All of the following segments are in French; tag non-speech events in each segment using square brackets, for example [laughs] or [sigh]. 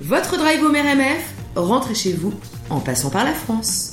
Votre drive home RMF, rentrez chez vous en passant par la France.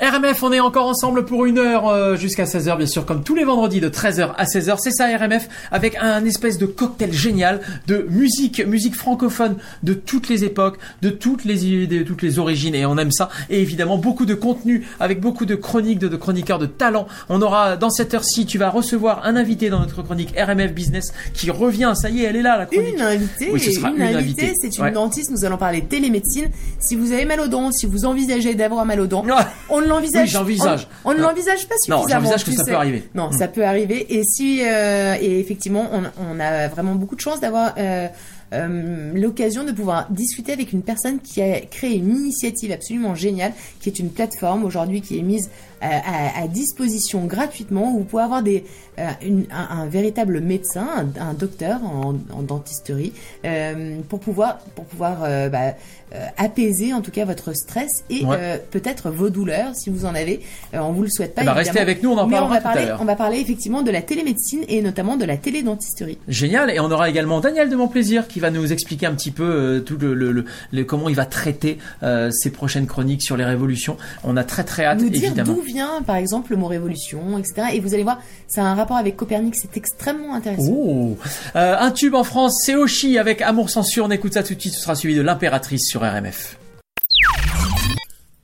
RMF, on est encore ensemble pour une heure euh, jusqu'à 16h, bien sûr, comme tous les vendredis de 13h à 16h. C'est ça RMF, avec un espèce de cocktail génial de musique, musique francophone de toutes les époques, de toutes les de toutes les origines, et on aime ça. Et évidemment, beaucoup de contenu, avec beaucoup de chroniques, de, de chroniqueurs de talent. On aura, dans cette heure-ci, tu vas recevoir un invité dans notre chronique RMF Business qui revient. Ça y est, elle est là, la chronique. Une invitée, Oui, ce sera une, une invitée, invitée. c'est une Ouais. dentiste. Nous allons parler télémédecine. Si vous avez mal aux dents, si vous envisagez d'avoir mal aux dents, on ne l'envisage. Oui, j'envisage. On, on ne Non. l'envisage pas Non, suffisamment. j'envisage que ça peut arriver. Non, ça peut arriver. Et si, euh, et effectivement, on, on a vraiment beaucoup de chance d'avoir euh, euh, l'occasion de pouvoir discuter avec une personne qui a créé une initiative absolument géniale, qui est une plateforme aujourd'hui qui est mise euh, à, à disposition gratuitement où vous pouvez avoir des euh, une- un, un véritable médecin, un, un docteur en, en dentisterie, euh, pour pouvoir pour pouvoir euh, bah, euh, apaiser en tout cas votre stress et Ouais. euh, peut-être vos douleurs si vous en avez. Euh, on vous le souhaite pas. Ben, restez avec nous, on en parlera va tout à parler, l'heure. On va parler effectivement de la télémédecine et notamment de la télédentisterie. Génial. Et on aura également Daniel de Montplaisir qui va nous expliquer un petit peu euh, tout le, le- le- le- comment il va traiter euh, ses prochaines chroniques sur les révolutions. On a très très hâte, Nous dire évidemment. Vient par exemple le mot révolution, etc. Et vous allez voir, ça a un rapport avec Copernic, c'est extrêmement intéressant. Oh Euh, Un tube en France, c'est Oshi avec Amour Censure. On écoute ça tout de suite. Ce sera suivi de l'impératrice sur RMF.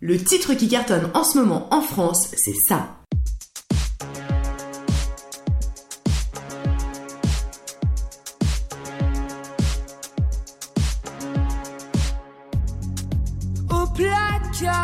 Le titre qui cartonne en ce moment en France, c'est ça. au placard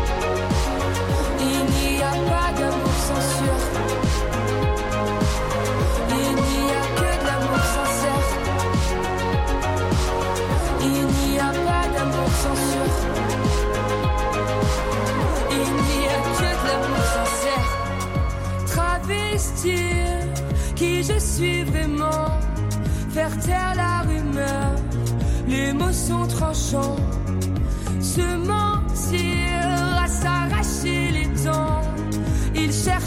Qui je suis vraiment. Faire taire la rumeur. Les mots sont tranchants.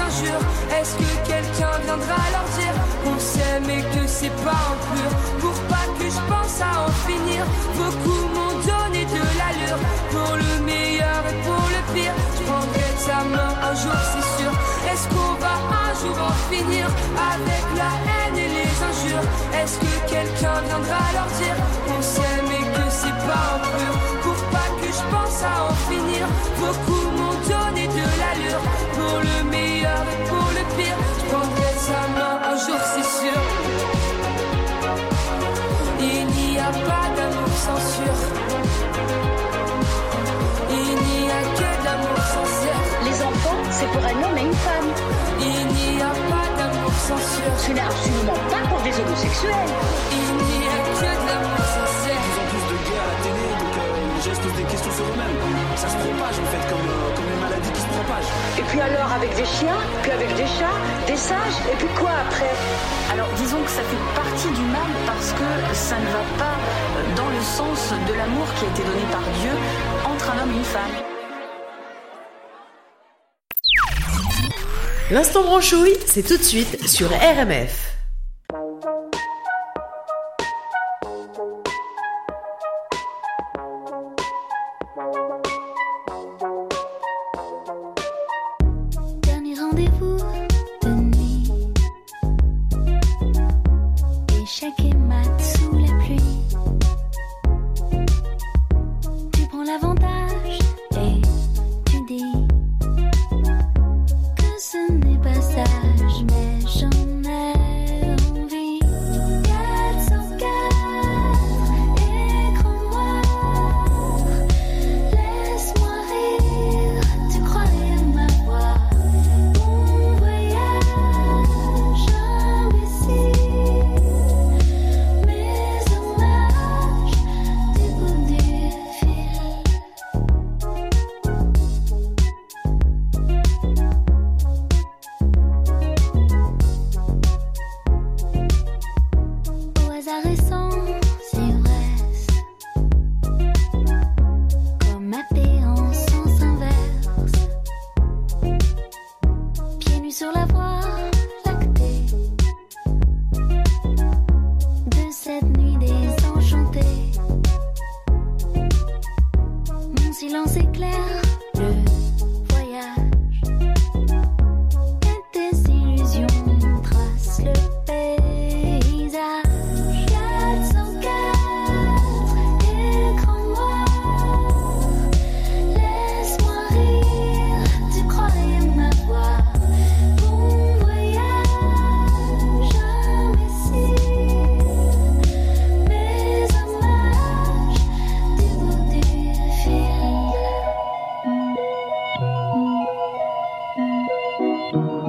Est-ce que quelqu'un viendra leur dire qu'on s'aime et que c'est pas en pur? Pour pas que je pense à en finir, beaucoup m'ont donné de l'allure. Pour le meilleur et pour le pire, je prendrai ta main un jour, c'est sûr. Est-ce qu'on va un jour en finir avec la haine et les injures? Est-ce que quelqu'un viendra leur dire qu'on s'aime et que c'est pas en pur? Pour pas que je pense à en finir, beaucoup c'est pour un homme et une femme. Il n'y a pas d'amour censure. Ce n'est absolument pas pour des homosexuels. Il n'y a que de l'amour sincère. plus en plus de gays à la télé, donc euh, les gens se posent des questions sur eux-mêmes. Ça se propage en fait, comme, euh, comme une maladie qui se propage. Et puis alors avec des chiens, puis avec des chats, des singes, et puis quoi après? Alors disons que ça fait partie du mal parce que ça ne va pas dans le sens de l'amour qui a été donné par Dieu entre un homme et une femme. L'instant branchouille, c'est tout de suite sur RMF. Dernier rendez-vous écran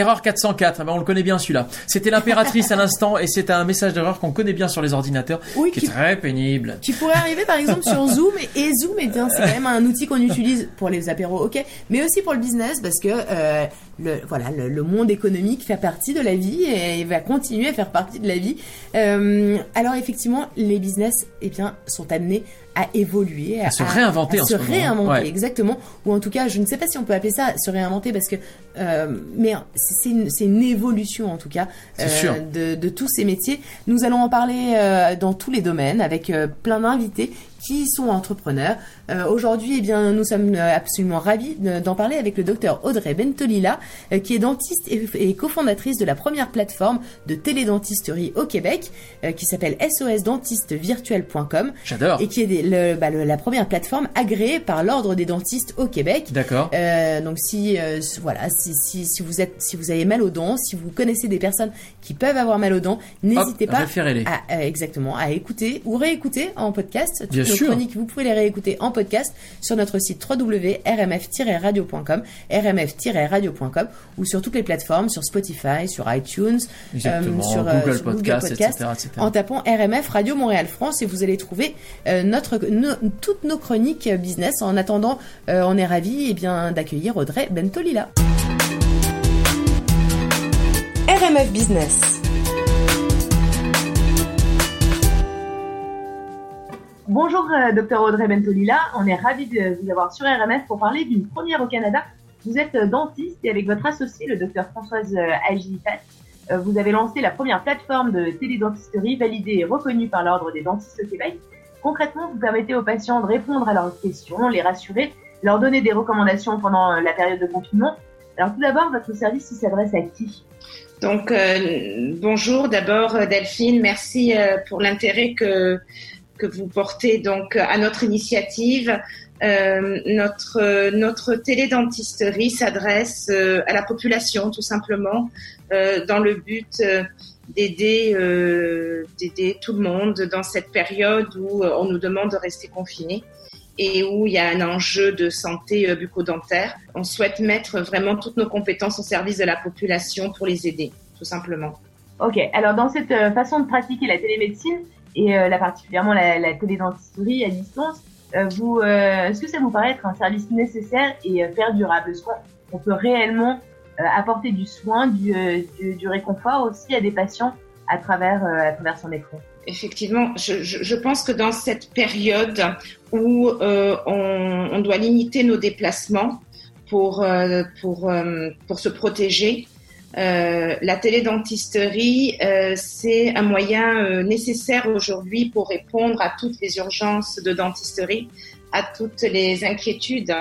Erreur 404, ah ben on le connaît bien celui-là. C'était l'impératrice à l'instant et c'est un message d'erreur qu'on connaît bien sur les ordinateurs, Oui, qui est qui- très pénible. Tu pourrais arriver par exemple sur Zoom et Zoom eh bien c'est quand même un outil qu'on utilise pour les apéros, ok, mais aussi pour le business parce que euh, le voilà le, le monde économique fait partie de la vie et va continuer à faire partie de la vie. Euh, alors effectivement les business eh bien sont amenés à évoluer, À se réinventer à en se ce réinventer Ouais. exactement, ou en tout cas je ne sais pas si on peut appeler ça se réinventer parce que euh, mais c'est une, évolution en tout cas sûr. de, de tous ces métiers. Nous allons en parler euh, dans tous les domaines avec euh, plein d'invités qui sont entrepreneurs. Euh, Aujourd'hui, eh bien, nous sommes euh, absolument ravis de- d'en parler avec le docteur Audrey Bentolila, euh, qui est dentiste et, et cofondatrice de la première plateforme de télédentisterie au Québec, euh, qui s'appelle sosdentistevirtuel.com J'adore. et qui est des- le- bah, le- la première plateforme agréée par l'ordre des dentistes au Québec. D'accord. Euh, donc si euh, voilà, si, si, si vous êtes si vous avez mal aux dents, si vous connaissez des personnes qui peuvent avoir mal aux dents, n'hésitez pas à euh, exactement à écouter ou réécouter en podcast. Bien nos sûr. chroniques, vous pouvez les réécouter en podcast sur notre site www.rmf-radio.com, rmf-radio.com ou sur toutes les plateformes, sur Spotify, sur iTunes, sur, euh, Google sur Podcast, etc., etc. en tapant RMF Radio Montréal France et vous allez trouver euh, notre no- toutes nos chroniques euh, business. En attendant, euh, on est ravis eh bien d'accueillir Audrey Bentolila. RMF Business. Bonjour, euh, docteur Audrey Bentolila. On est ravis de vous avoir sur RMF pour parler d'une première au Canada. Vous êtes euh, dentiste et avec votre associé, le docteur Françoise euh, euh, vous avez lancé la première plateforme de télédentisterie validée et reconnue par l'Ordre des dentistes au Québec. Concrètement, vous permettez aux patients de répondre à leurs questions, les rassurer, leur donner des recommandations pendant la période de confinement. Alors tout d'abord, votre service s'adresse à qui? Donc bonjour d'abord Delphine, merci pour l'intérêt que que vous portez donc à notre initiative. Euh, notre télédentisterie s'adresse euh, à la population tout simplement euh, dans le but d'aider tout le monde dans cette période où on nous demande de rester confinés et où il y a un enjeu de santé bucco-dentaire. On souhaite mettre vraiment toutes nos compétences au service de la population pour les aider, tout simplement. Ok, alors dans cette façon de pratiquer la télémédecine et euh, là, particulièrement la, la télédentisterie à distance, euh, vous, euh, est-ce que ça vous paraît être un service nécessaire et perdurable? Qu'on on peut réellement apporter du soin, du, réconfort aussi à des patients à travers, à travers son écran? Effectivement, je, pense que dans cette période où on, doit limiter nos déplacements pour, pour, pour se protéger, euh, la télédentisterie, euh, c'est un moyen euh, nécessaire aujourd'hui pour répondre à toutes les urgences de dentisterie, à toutes les inquiétudes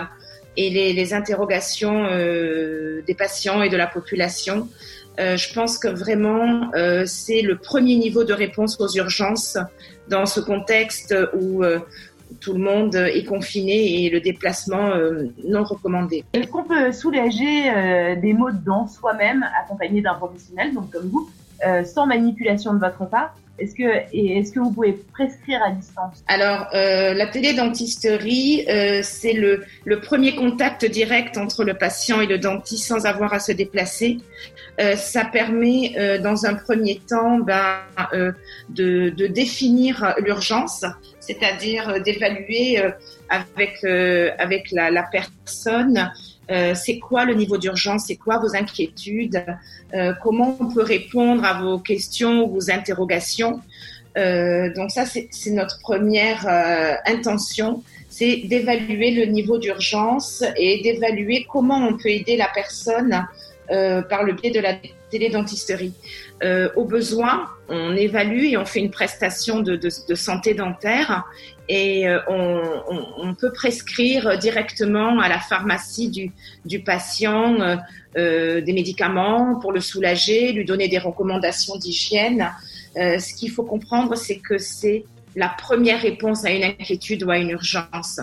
et les, interrogations des patients et de la population. Je pense que vraiment, c'est le premier niveau de réponse aux urgences dans ce contexte où tout le monde est confiné et le déplacement euh, non recommandé. Est-ce qu'on peut soulager euh, des maux de dents soi-même, accompagné d'un professionnel, donc comme vous, euh, sans manipulation de votre part? Est-ce que est-ce que vous pouvez prescrire à distance? Alors, euh, la télédentisterie, euh, c'est le, le premier contact direct entre le patient et le dentiste sans avoir à se déplacer. Euh, ça permet, dans un premier temps, ben, de, de définir l'urgence, c'est-à-dire euh, d'évaluer euh, avec euh, avec la, personne c'est quoi le niveau d'urgence, c'est quoi vos inquiétudes, comment on peut répondre à vos questions vos interrogations. Donc ça, c'est notre première intention, c'est d'évaluer le niveau d'urgence et d'évaluer comment on peut aider la personne euh, par le biais de la télédentisterie. Euh, au besoin, on évalue et on fait une prestation de, santé dentaire et euh, on, peut prescrire directement à la pharmacie du, patient des médicaments pour le soulager, lui donner des recommandations d'hygiène. Ce qu'il faut comprendre, c'est que c'est la première réponse à une inquiétude ou à une urgence.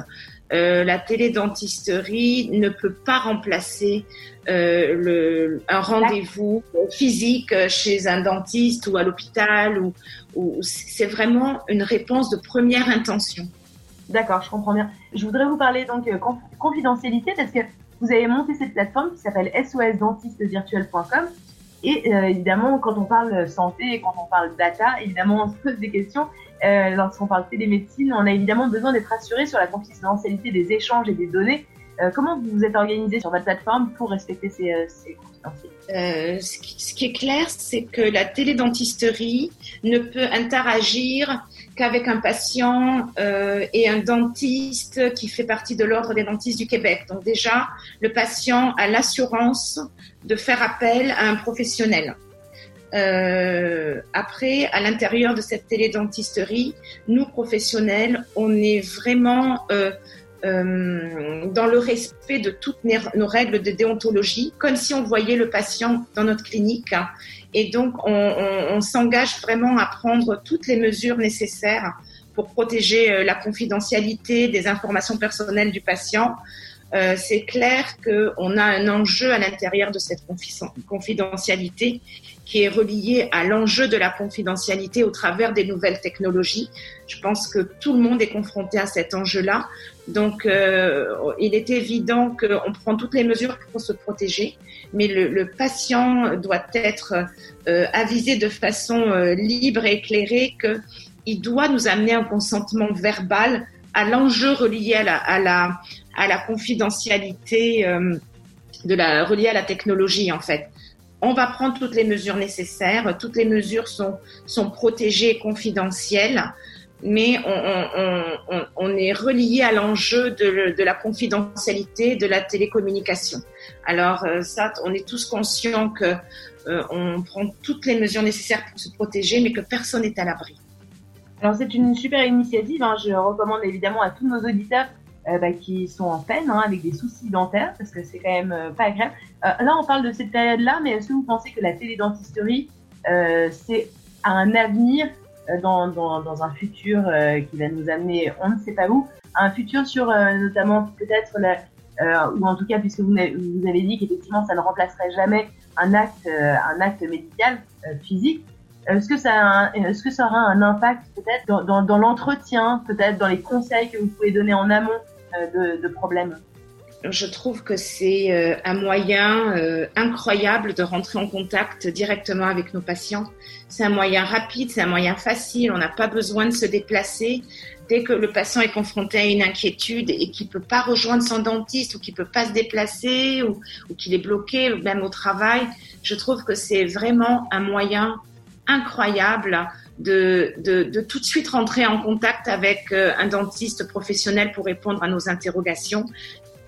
Euh, la télédentisterie ne peut pas remplacer euh, le, un rendez-vous physique chez un dentiste ou à l'hôpital. Ou, ou c'est vraiment une réponse de première intention. D'accord, je comprends bien. Je voudrais vous parler donc euh, conf- confidentialité parce que vous avez monté cette plateforme qui s'appelle sosdentistevirtuel.com et euh, évidemment quand on parle santé et quand on parle data, évidemment on se pose des questions. Euh, lorsqu'on parle télémédecine, on a évidemment besoin d'être assuré sur la confidentialité des échanges et des données. Euh, comment vous vous êtes organisé sur votre plateforme pour respecter ces, euh, ces confidentialités? Euh, ce, qui, ce qui est clair, c'est que la télédentisterie ne peut interagir qu'avec un patient euh, et un dentiste qui fait partie de l'ordre des dentistes du Québec. Donc déjà, le patient a l'assurance de faire appel à un professionnel. Euh, après, à l'intérieur de cette télédentisterie, nous professionnels, on est vraiment euh, euh, dans le respect de toutes nos- règles de déontologie, comme si on voyait le patient dans notre clinique. Et donc, on, on- on s'engage vraiment à prendre toutes les mesures nécessaires pour protéger euh, la confidentialité des informations personnelles du patient. Euh, c'est clair qu'on a un enjeu à l'intérieur de cette confi- confidentialité qui est relié à l'enjeu de la confidentialité au travers des nouvelles technologies. Je pense que tout le monde est confronté à cet enjeu-là. Donc, euh, il est évident qu'on prend toutes les mesures pour se protéger, mais le, le patient doit être euh, avisé de façon euh, libre et éclairée qu'il doit nous amener un consentement verbal à l'enjeu relié à la, à la, à la confidentialité euh, de la reliée à la technologie en fait. On va prendre toutes les mesures nécessaires. Toutes les mesures sont, sont protégées et confidentielles. mais on, est relié à l'enjeu de, de, la confidentialité de la télécommunication. Alors euh, ça, on est tous conscients que euh, on prend toutes les mesures nécessaires pour se protéger, mais que personne n'est à l'abri. Alors c'est une super initiative. Hein. Je recommande évidemment à tous nos auditeurs euh, bah, qui sont en peine hein, avec des soucis dentaires, parce que c'est quand même euh, pas agréable. Euh, là, on parle de cette période-là, mais est-ce que vous pensez que la télédentisterie, euh, c'est un avenir euh, dans, dans, dans, un futur qui va nous amener, on ne sait pas où, un futur sur notamment peut-être la, ou en tout cas puisque vous vous avez dit qu'effectivement ça ne remplacerait jamais un acte, un acte médical physique. Est-ce que ça, est-ce que ça aura un impact peut-être dans, dans, dans l'entretien, peut-être dans les conseils que vous pouvez donner en amont de, de problèmes je trouve que c'est euh, un moyen euh, incroyable de rentrer en contact directement avec nos patients. C'est un moyen rapide, c'est un moyen facile, on n'a pas besoin de se déplacer. Dès que le patient est confronté à une inquiétude et qu'il peut pas rejoindre son dentiste ou qu'il peut pas se déplacer ou qu'il est bloqué même au travail, je trouve que c'est vraiment un moyen incroyable de, de, de, tout de suite rentrer en contact avec euh, un dentiste professionnel pour répondre à nos interrogations.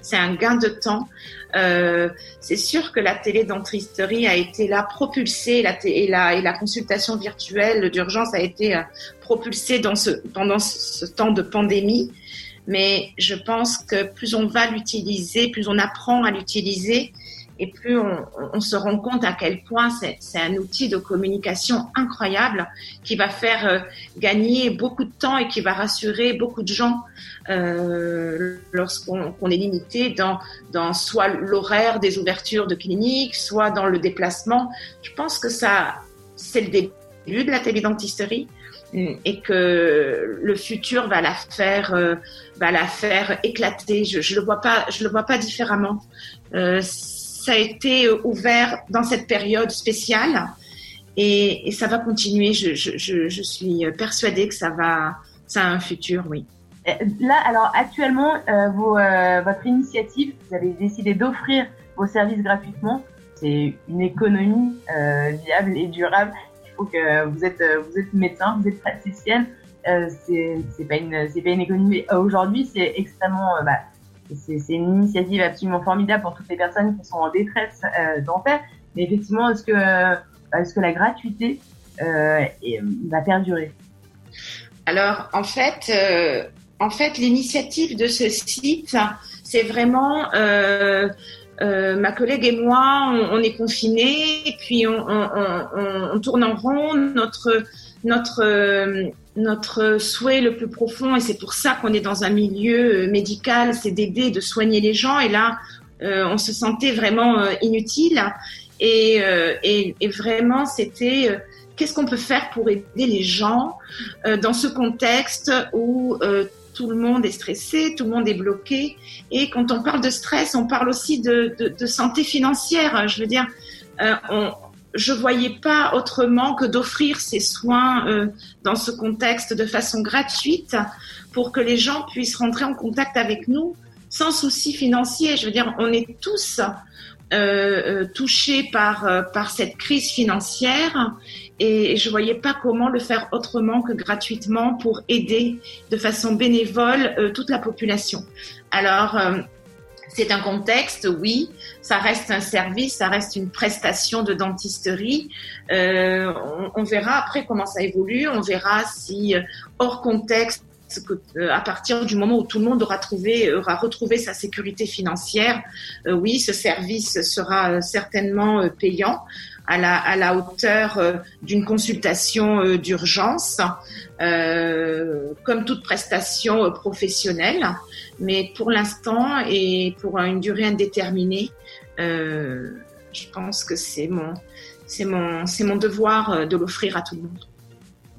C'est un gain de temps. Euh, c'est sûr que la télédentisterie a été là propulsée la et, la, et la consultation virtuelle d'urgence a été euh, propulsée dans ce, pendant ce temps de pandémie. Mais je pense que plus on va l'utiliser, plus on apprend à l'utiliser, et plus on, se rend compte à quel point c'est un outil de communication incroyable qui va faire euh, gagner beaucoup de temps et qui va rassurer beaucoup de gens euh, lorsqu'on est limité dans, soit l'horaire des ouvertures de cliniques, soit dans le déplacement. Je pense que ça, c'est le début de la télédentisterie et que le futur va la faire euh, va la faire éclater je, je le vois pas le vois pas différemment ça a été euh, ouvert dans cette période spéciale et, ça va continuer. Je, suis persuadée que ça va, ça a un futur, oui. Là, alors actuellement, euh, euh, votre initiative, vous avez décidé d'offrir vos services gratuitement. C'est une économie euh, viable et durable. Il faut que vous êtes, vous êtes médecin, vous êtes praticienne. Euh, c'est pas une, c'est pas une économie. Aujourd'hui, c'est extrêmement, bah, c'est une initiative absolument formidable pour toutes les personnes qui sont en détresse euh, dentaire. Mais effectivement, est-ce que, euh, la gratuité euh, va perdurer? Alors, en fait, euh, en fait, l'initiative de ce site, c'est vraiment euh, euh, ma collègue et moi, on, est confinés, et puis on, on, on, tourne en rond. Notre notre notre souhait le plus profond, et c'est pour ça qu'on est dans un milieu euh, médical, c'est d'aider, de soigner les gens. Et là, euh, on se sentait vraiment euh, inutile. Et, vraiment, c'était qu'est-ce qu'on peut faire pour aider les gens dans ce contexte où tout le monde est stressé, tout le monde est bloqué. Et quand on parle de stress, on parle aussi de, de, de santé financière. Je veux dire, on, je voyais pas autrement que d'offrir ces soins euh, dans ce contexte de façon gratuite pour que les gens puissent rentrer en contact avec nous sans souci financier. Je veux dire, on est tous euh, euh, touchés par euh, par cette crise financière et je voyais pas comment le faire autrement que gratuitement pour aider de façon bénévole euh, toute la population. Alors euh, c'est un contexte, oui, ça reste un service, ça reste une prestation de dentisterie. Euh, on, verra après comment ça évolue, on verra si euh, hors contexte, euh, à partir du moment où tout le monde aura trouvé, aura retrouvé sa sécurité financière, oui, ce service sera certainement payant à la hauteur d'une consultation d'urgence, comme toute prestation professionnelle. Mais pour l'instant et pour une durée indéterminée, euh, je pense que c'est mon, c'est mon, c'est mon devoir euh, de l'offrir à tout le monde.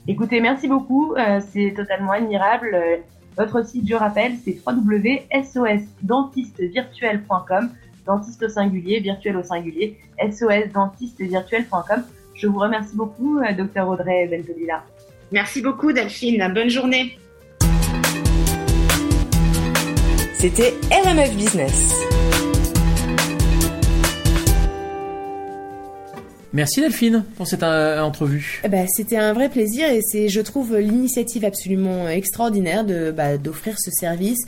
Écoutez, merci beaucoup. Euh, c'est totalement admirable. Euh, votre site, je rappelle, c'est www.sosdentistevirtuel.com, dentiste au singulier, virtuel au singulier, sosdentistevirtuel.com. Je vous remercie beaucoup, docteur Audrey Bentolila. Merci beaucoup, Delphine. Bonne journée. C'était RMF Business. Merci Delphine pour cette euh, entrevue. Eh ben, c'était un vrai plaisir et c'est, je trouve, l'initiative absolument extraordinaire de bah, d'offrir ce service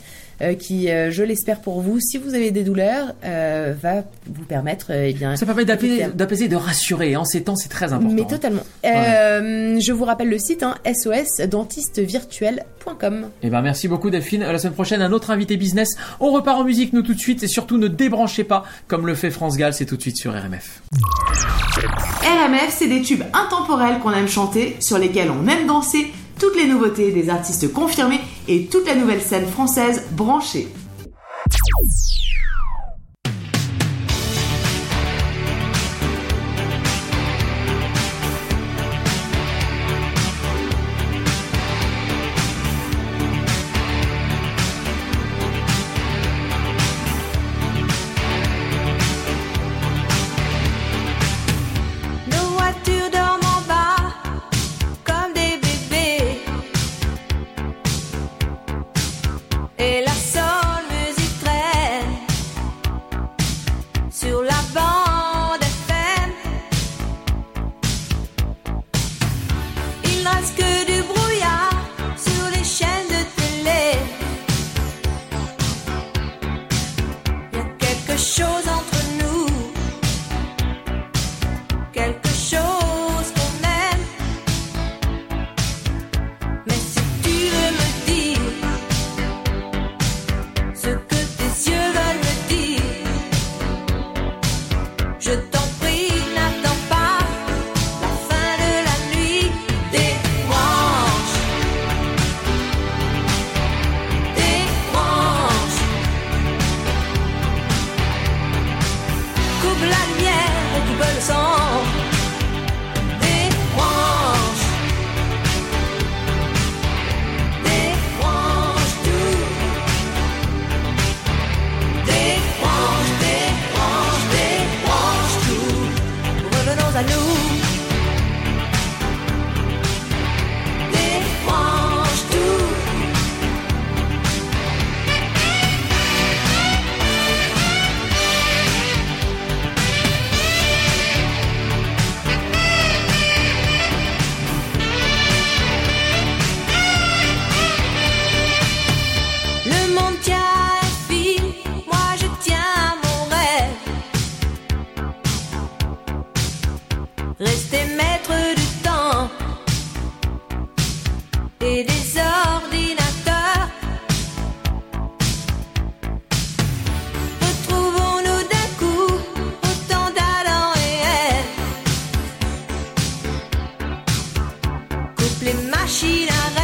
euh, qui, euh, je l'espère pour vous, si vous avez des douleurs, euh, va vous permettre, euh, eh bien, Ça permet d'apaiser, de rassurer. En ces temps, c'est très important. Mais hein. totalement. Euh, je vous rappelle le site hein, sosdentistevirtuel.com. Eh ben merci beaucoup Delphine. À la semaine prochaine, un autre invité business. On repart en musique nous tout de suite et surtout ne débranchez pas comme le fait France Gall. C'est tout de suite sur RMF. RMF, c'est des tubes intemporels qu'on aime chanter, sur lesquels on aime danser, toutes les nouveautés des artistes confirmés et toute la nouvelle scène française branchée. Les machines à rêve.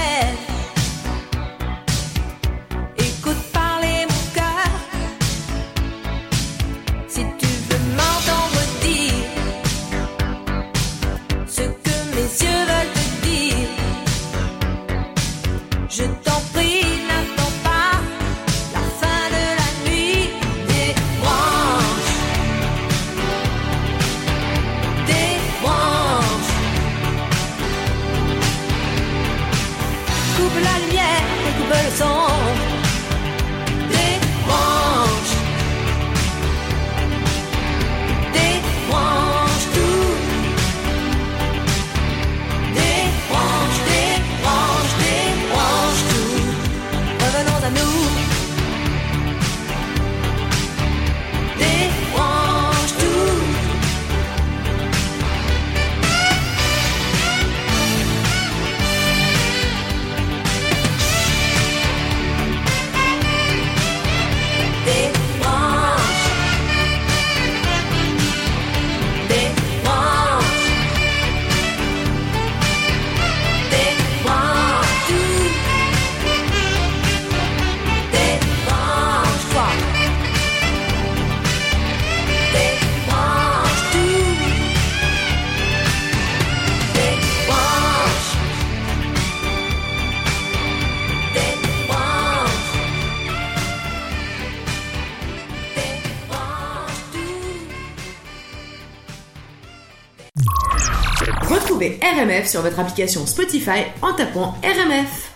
Sur votre application Spotify en tapant RMF.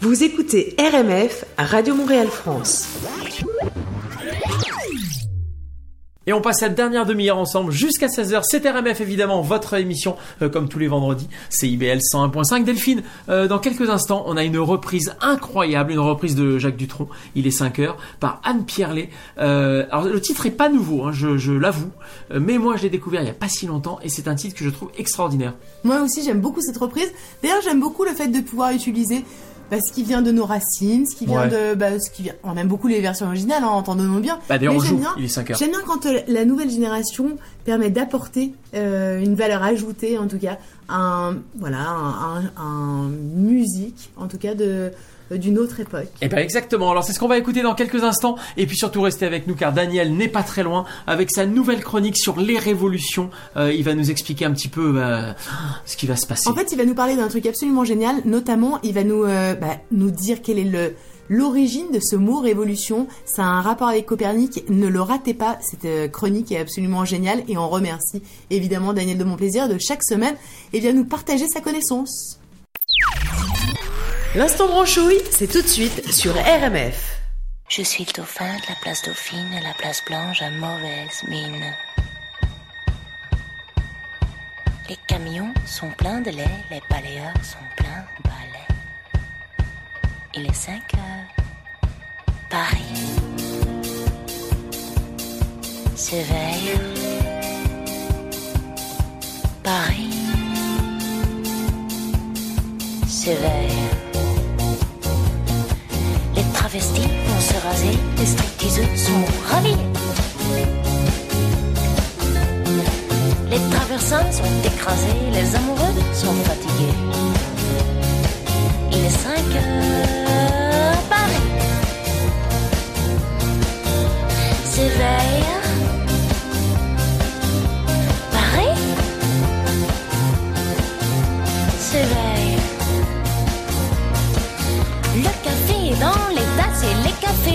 Vous écoutez RMF à Radio Montréal France. Et on passe la dernière demi-heure ensemble jusqu'à 16h. C'est RMF évidemment, votre émission euh, comme tous les vendredis. C'est IBL 101.5. Delphine, euh, dans quelques instants, on a une reprise incroyable, une reprise de Jacques Dutronc. Il est 5 heures par Anne Pierlet. Euh, alors le titre est pas nouveau, hein, je, je l'avoue, Euh, mais moi je l'ai découvert il y a pas si longtemps et c'est un titre que je trouve extraordinaire. Moi aussi, j'aime beaucoup cette reprise. D'ailleurs, j'aime beaucoup le fait de pouvoir utiliser bah, ce qui vient de nos racines, ce qui vient Ouais. de, bah, ce qui vient. On aime beaucoup les versions originales, hein, entendons-nous bien. Bah, d'ailleurs, on joue, bien- il est 5 heures. J'aime bien quand euh, la nouvelle génération permet d'apporter euh, une valeur ajoutée, en tout cas, un, voilà, un, un- un musique, en tout cas de d'une autre époque. Et ben exactement. Alors c'est ce qu'on va écouter dans quelques instants. Et puis surtout restez avec nous car Daniel n'est pas très loin avec sa nouvelle chronique sur les révolutions. Euh, il va nous expliquer un petit peu bah, ce qui va se passer. En fait, il va nous parler d'un truc absolument génial, notamment, il va nous, euh, bah, nous dire quel est le l'origine de ce mot révolution. Ça a un rapport avec Copernic. Ne le ratez pas, cette euh, chronique est absolument géniale et on remercie évidemment Daniel de Montplaisir de chaque semaine et vient nous partager sa connaissance. L'instant branchouille, c'est tout de suite sur RMF. Je suis le dauphin de la place Dauphine la place Blanche à mauvaise mine. Les camions sont pleins de lait, les balayeurs sont pleins de balais. Il est 5 heures. Paris s'éveille. Paris s'éveille travestis vont se raser, les stripteaseux sont ravis. Les traversins sont écrasés, les amoureux sont fatigués. Il est 5 heures.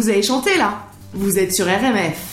Vous avez chanté là Vous êtes sur RMF.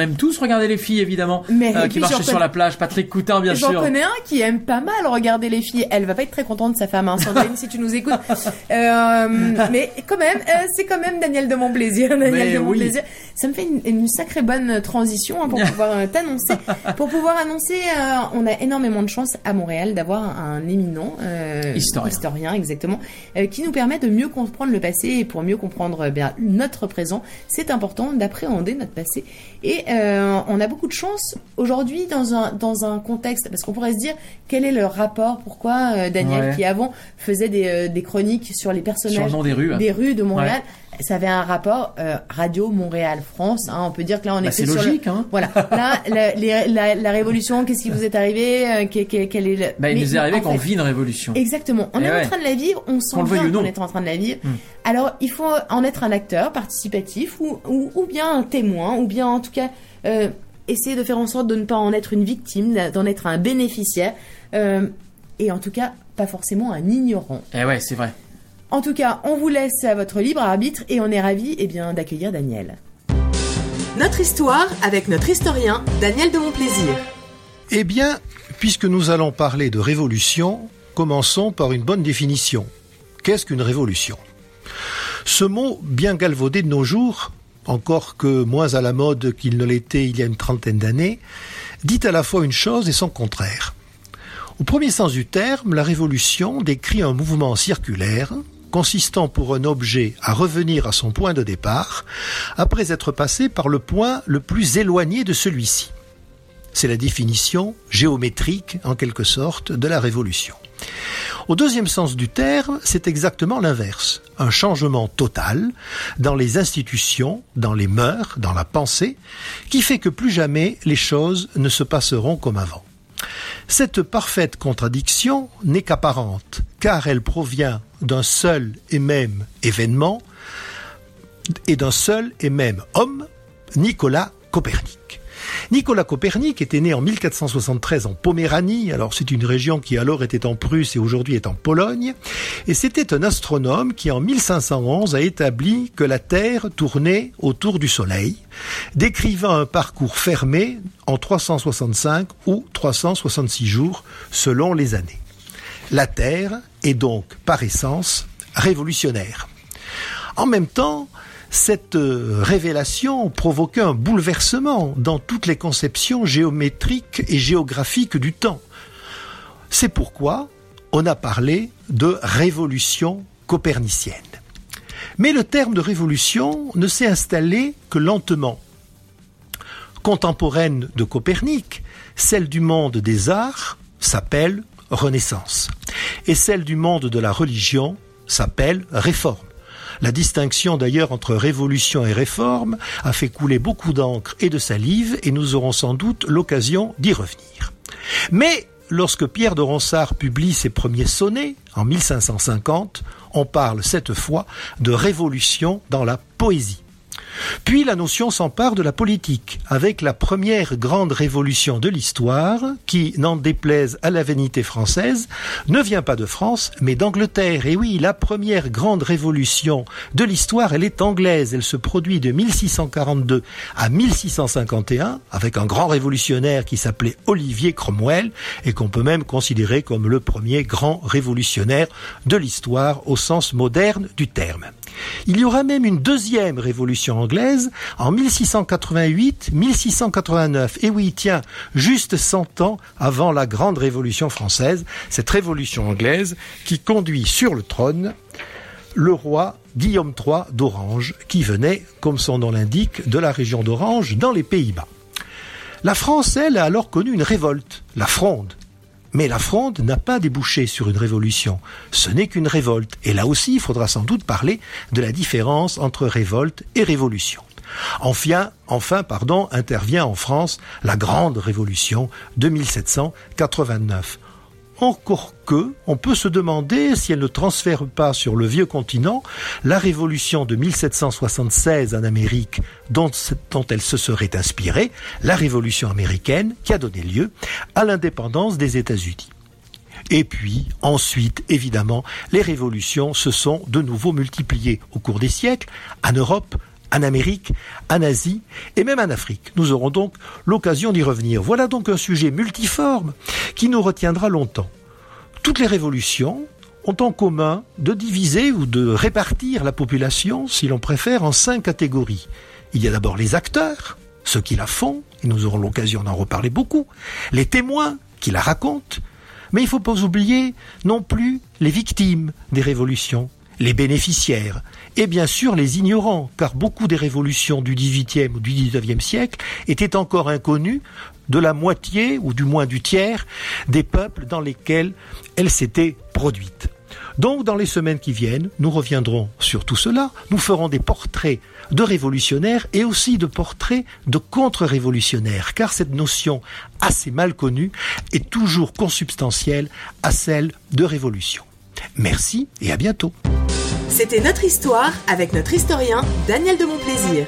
Aime tous regarder les filles, évidemment, Mais- euh, qui marchaient j'en sur connais- la plage. Patrick Coutin, bien J'en sûr. connais un qui aime pas mal regarder les filles. Elle va pas être très contente de sa femme, hein, Sandrine, si tu nous écoutes. [laughs] Euh, mais quand même, euh, c'est quand même Daniel de mon plaisir. Daniel Mais de mon oui. Ça me fait une, une sacrée bonne transition hein, pour [laughs] pouvoir euh, t'annoncer. Pour pouvoir annoncer, euh, on a énormément de chance à Montréal d'avoir un éminent euh, Historien. exactement, euh, qui nous permet de mieux comprendre le passé et pour mieux comprendre euh, bien notre présent, c'est important d'appréhender notre passé. Et euh, on a beaucoup de chance aujourd'hui dans un dans un contexte parce qu'on pourrait se dire quel est le rapport, pourquoi euh, Daniel Ouais. qui avant faisait des, euh, des chroniques sur les personnages Sur le des rues, hein. des rues de Montréal. Ouais. Ça avait un rapport euh, radio Montréal France. Hein, on peut dire que là on Bah, était c'est sur logique, le... hein. Voilà. Là [laughs] la, les- la, la révolution, qu'est-ce qui vous est arrivé euh, quel est le... Bah, il Mais nous est arrivé qu'on vit une révolution. Exactement. On Eh est ouais. en train de la vivre, on sent Qu'on bien est en train de la vivre. Hmm. Alors, il faut en être un acteur participatif ou, ou, ou bien un témoin, ou bien en tout cas euh, essayer de faire en sorte de ne pas en être une victime, d'en être un bénéficiaire, euh, et en tout cas pas forcément un ignorant. Eh ouais, c'est vrai. En tout cas, on vous laisse à votre libre arbitre et on est ravis eh bien, d'accueillir Daniel. Notre histoire avec notre historien Daniel de Montplaisir. Eh bien, puisque nous allons parler de révolution, commençons par une bonne définition. Qu'est-ce qu'une révolution? Ce mot, bien galvaudé de nos jours, encore que moins à la mode qu'il ne l'était il y a une trentaine d'années, dit à la fois une chose et son contraire. Au premier sens du terme, la révolution décrit un mouvement circulaire consistant pour un objet à revenir à son point de départ après être passé par le point le plus éloigné de celui-ci. C'est la définition géométrique, en quelque sorte, de la révolution. Au deuxième sens du terme, c'est exactement l'inverse. Un changement total dans les institutions, dans les mœurs, dans la pensée, qui fait que plus jamais les choses ne se passeront comme avant. Cette parfaite contradiction n'est qu'apparente, car elle provient d'un seul et même événement et d'un seul et même homme, Nicolas Copernic. Nicolas Copernic était né en 1473 en Poméranie, alors c'est une région qui alors était en Prusse et aujourd'hui est en Pologne, et c'était un astronome qui en 1511 a établi que la Terre tournait autour du Soleil, décrivant un parcours fermé en 365 ou 366 jours selon les années. La Terre est donc par essence révolutionnaire. En même temps, cette euh, révélation provoquait un bouleversement dans toutes les conceptions géométriques et géographiques du temps. C'est pourquoi on a parlé de révolution copernicienne. Mais le terme de révolution ne s'est installé que lentement. Contemporaine de Copernic, celle du monde des arts s'appelle Renaissance, et celle du monde de la religion s'appelle Réforme. La distinction d'ailleurs entre révolution et réforme a fait couler beaucoup d'encre et de salive et nous aurons sans doute l'occasion d'y revenir. Mais lorsque Pierre de Ronsard publie ses premiers sonnets en 1550, on parle cette fois de révolution dans la poésie. Puis la notion s'empare de la politique, avec la première grande révolution de l'histoire, qui, n'en déplaise à la vanité française, ne vient pas de France, mais d'Angleterre. Et oui, la première grande révolution de l'histoire, elle est anglaise. Elle se produit de 1642 à 1651, avec un grand révolutionnaire qui s'appelait Olivier Cromwell, et qu'on peut même considérer comme le premier grand révolutionnaire de l'histoire au sens moderne du terme. Il y aura même une deuxième révolution anglaise en 1688-1689. Et oui, tiens, juste 100 ans avant la grande révolution française, cette révolution anglaise qui conduit sur le trône le roi Guillaume III d'Orange, qui venait, comme son nom l'indique, de la région d'Orange, dans les Pays-Bas. La France, elle, a alors connu une révolte, la Fronde. Mais la Fronde n'a pas débouché sur une révolution. Ce n'est qu'une révolte. Et là aussi, il faudra sans doute parler de la différence entre révolte et révolution. Enfin, pardon, intervient en France la grande révolution de 1789. Encore que, on peut se demander si elle ne transfère pas sur le vieux continent la révolution de 1776 en Amérique dont, dont elle se serait inspirée, la révolution américaine qui a donné lieu à l'indépendance des États-Unis. Et puis, ensuite, évidemment, les révolutions se sont de nouveau multipliées au cours des siècles, en Europe, en Amérique, en Asie et même en Afrique. Nous aurons donc l'occasion d'y revenir. Voilà donc un sujet multiforme qui nous retiendra longtemps. Toutes les révolutions ont en commun de diviser ou de répartir la population, si l'on préfère, en cinq catégories. Il y a d'abord les acteurs, ceux qui la font, et nous aurons l'occasion d'en reparler beaucoup, les témoins qui la racontent, mais il ne faut pas oublier non plus les victimes des révolutions, les bénéficiaires, et bien sûr les ignorants, car beaucoup des révolutions du XVIIIe ou du XIXe siècle étaient encore inconnues de la moitié, ou du moins du tiers, des peuples dans lesquels elles s'étaient produites. Donc, dans les semaines qui viennent, nous reviendrons sur tout cela. Nous ferons des portraits de révolutionnaires et aussi de portraits de contre-révolutionnaires, car cette notion assez mal connue est toujours consubstantielle à celle de révolution. Merci et à bientôt. C'était notre histoire avec notre historien Daniel de Montplaisir.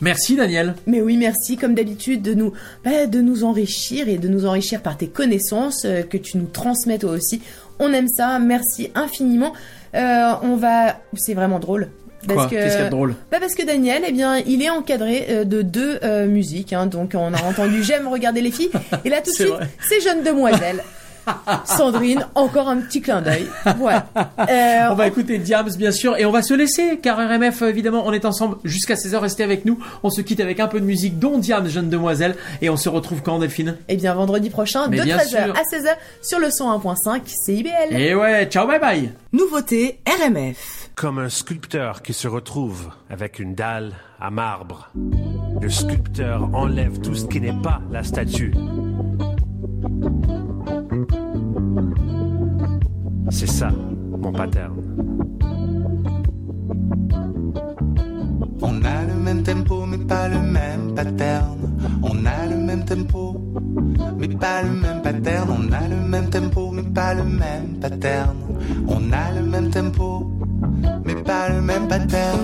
Merci Daniel. Mais oui, merci comme d'habitude de nous bah, de nous enrichir et de nous enrichir par tes connaissances euh, que tu nous transmets toi aussi. On aime ça. Merci infiniment. Euh, on va, c'est vraiment drôle. Quoi Qu'est-ce qu'il y a de drôle bah parce que Daniel, eh bien, il est encadré euh, de deux euh, musiques. Hein, donc on a entendu [laughs] J'aime regarder les filles. Et là tout de suite, vrai. c'est Jeune Demoiselle. [laughs] Sandrine, encore un petit clin d'œil. Voilà. Euh, on va écouter Diams bien sûr et on va se laisser car RMF évidemment on est ensemble jusqu'à 16h restez avec nous on se quitte avec un peu de musique dont Diams jeune demoiselle et on se retrouve quand Delphine? Eh bien, vendredi prochain, Mais de bien 13h sûr. à 16h, sur le 101.5 CIBL. et ouais ciao bye bye Nouveauté RMF. Comme un sculpteur qui se retrouve avec une dalle à marbre. Le sculpteur enlève tout ce qui n'est pas la statue. C'est ça, mon pattern. On a le même tempo mais pas le même pattern. On a le même tempo mais pas le même pattern. On a le même tempo mais pas le même pattern. On a le même tempo mais pas le même pattern.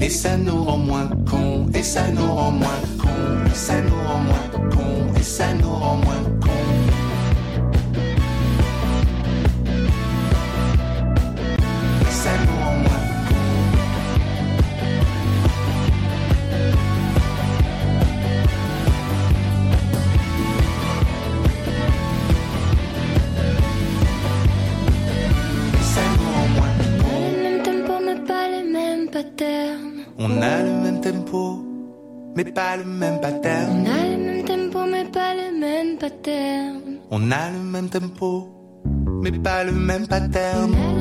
Et ça nous rend moins con, et ça nous rend moins con, et ça nous rend moins con, et ça nous rend tempo, mais pas le même pattern.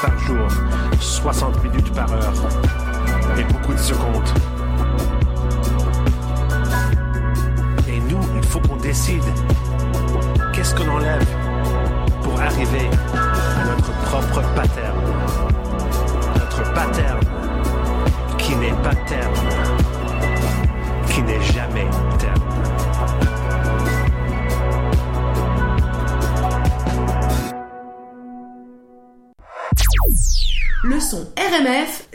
Par jour, 60 minutes par heure et beaucoup de secondes.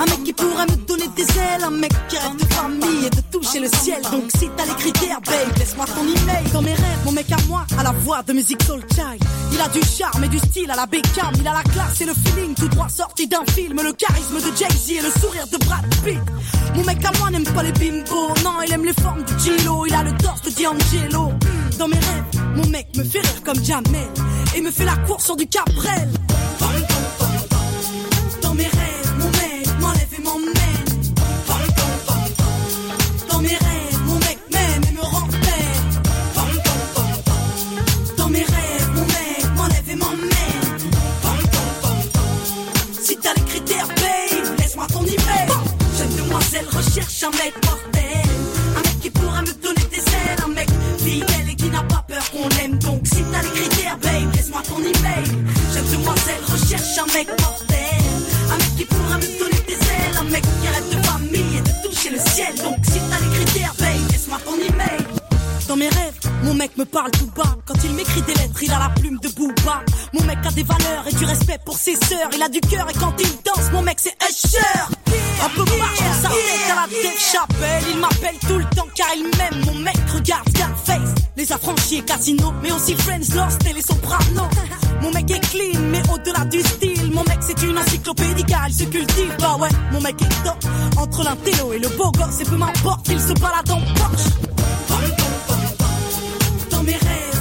Un mec qui pourrait me donner des ailes, un mec qui rêve de famille et de toucher le ciel. Donc si t'as les critères, babe, laisse-moi ton email. Dans mes rêves, mon mec à moi, à la voix de musique soul child. Il a du charme et du style à la Beckham. Il a la classe et le feeling, tout droit sorti d'un film. Le charisme de Jay-Z et le sourire de Brad Pitt. Mon mec à moi n'aime pas les bimbos, non, il aime les formes du Gilo. Il a le torse de D'Angelo. Dans mes rêves, mon mec me fait rire comme Jamel et me fait la course sur du Cabrel. Recherche un mec mortel. Un mec qui pourra me donner des ailes. Un mec fidèle et qui n'a pas peur qu'on l'aime. Donc si t'as les critères, babe, laisse-moi ton email. Jeune demoiselle recherche un mec mortel. Un mec qui pourra me donner des ailes. Un mec qui rêve de famille et de toucher le ciel. Donc si t'as les critères, babe, laisse-moi ton email. Dans mes rêves, mon mec me parle tout bas. Quand il m'écrit des lettres, il a la plume de Booba. Mec a des valeurs et du respect pour ses sœurs. Il a du cœur et quand il danse, mon mec c'est Usher. Un peu marche sa tête à la Dave Chappelle. Il m'appelle tout le temps car il m'aime. Mon mec regarde Scarface. Les affranchis et Casino, mais aussi Friends Lost et les Sopranos. Mon mec est clean, mais au-delà du style. Mon mec c'est une encyclopédie car il se cultive. Bah ouais, mon mec est top. Entre l'intello et le beau gosse, et peu m'importe, il se balade en Porsche. Dans mes rêves,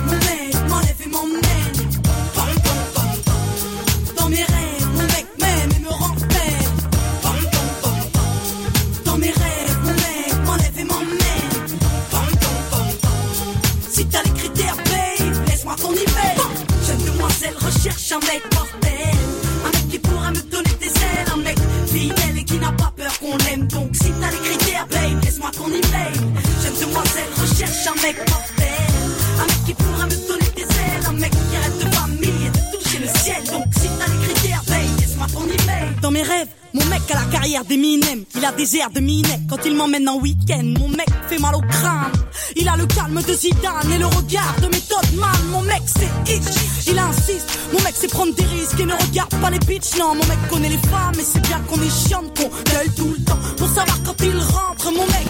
en week-end. Mon mec fait mal au crâne. Il a le calme de Zidane et le regard de méthode man. Mon mec c'est X, il insiste. Mon mec c'est prendre des risques et ne regarde pas les bitches. Non, mon mec connaît les femmes et c'est bien qu'on est chiant, qu'on gueule tout le temps pour savoir quand il rentre. Mon mec,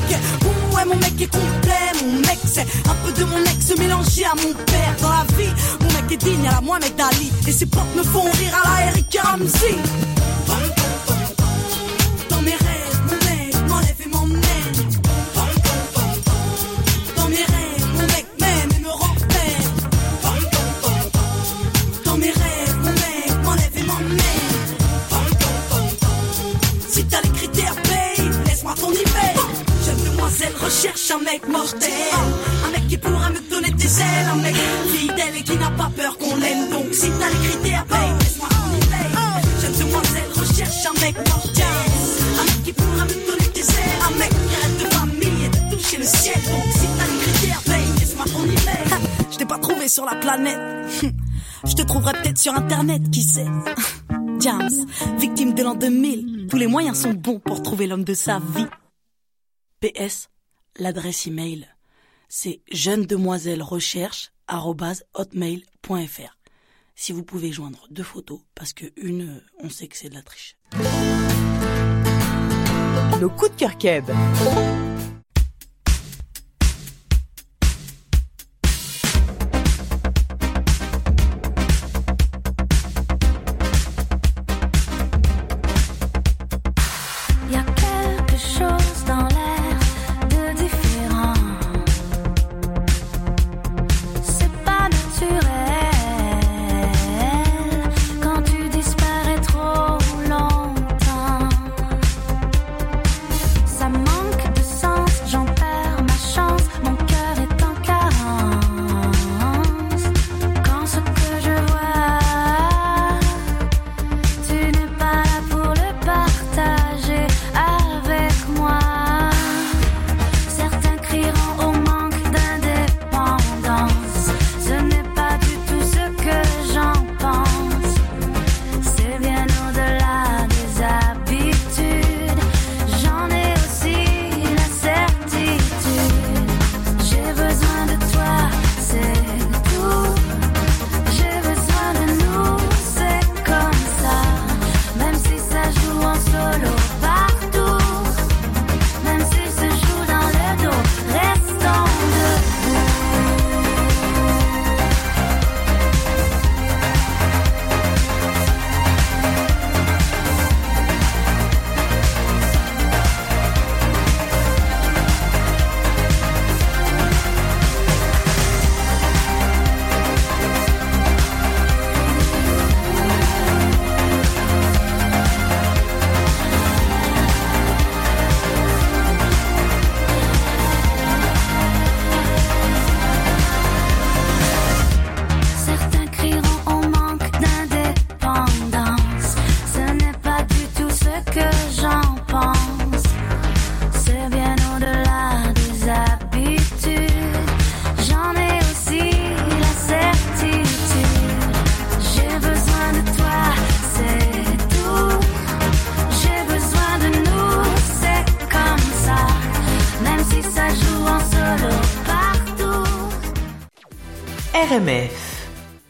ouais, mon mec est complet. Mon mec c'est un peu de mon ex mélangé à mon père dans la vie. Mon mec est digne à la Mohamed Ali et ses potes me font rire à la Eric Ramsey. La planète. [laughs] Je te trouverai peut-être sur internet, qui sait. [laughs] James, victime de l'an 2000. Tous les moyens sont bons pour trouver l'homme de sa vie. PS, l'adresse email, c'est jeune demoiselle recherche hotmail.fr. Si vous pouvez joindre deux photos, parce que une, euh, on sait que c'est de la triche. Nos coups de cœur keb.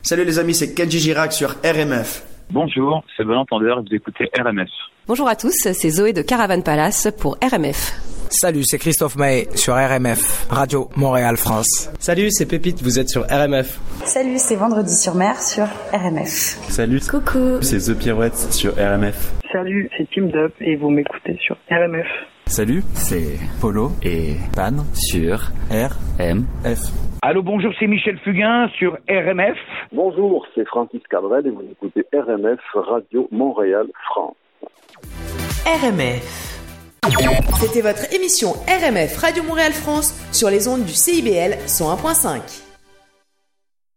Salut les amis, c'est Kenji Girac sur RMF. Bonjour, c'est Bon Entendeur, vous écoutez RMF. Bonjour à tous, c'est Zoé de Caravan Palace pour RMF. Salut, c'est Christophe Maé sur RMF, Radio Montréal France. Salut, c'est Pépite, vous êtes sur RMF. Salut, c'est Vendredi sur mer sur RMF. Salut, Coucou. c'est The Pirouette sur RMF. Salut, c'est Team Dup et vous m'écoutez sur RMF. Salut, c'est Polo et Pan sur RMF. Allô, bonjour, c'est Michel Fugain sur RMF. Bonjour, c'est Francis Cabrel et vous écoutez RMF Radio Montréal France. RMF. C'était votre émission RMF Radio Montréal France sur les ondes du CIBL 101.5.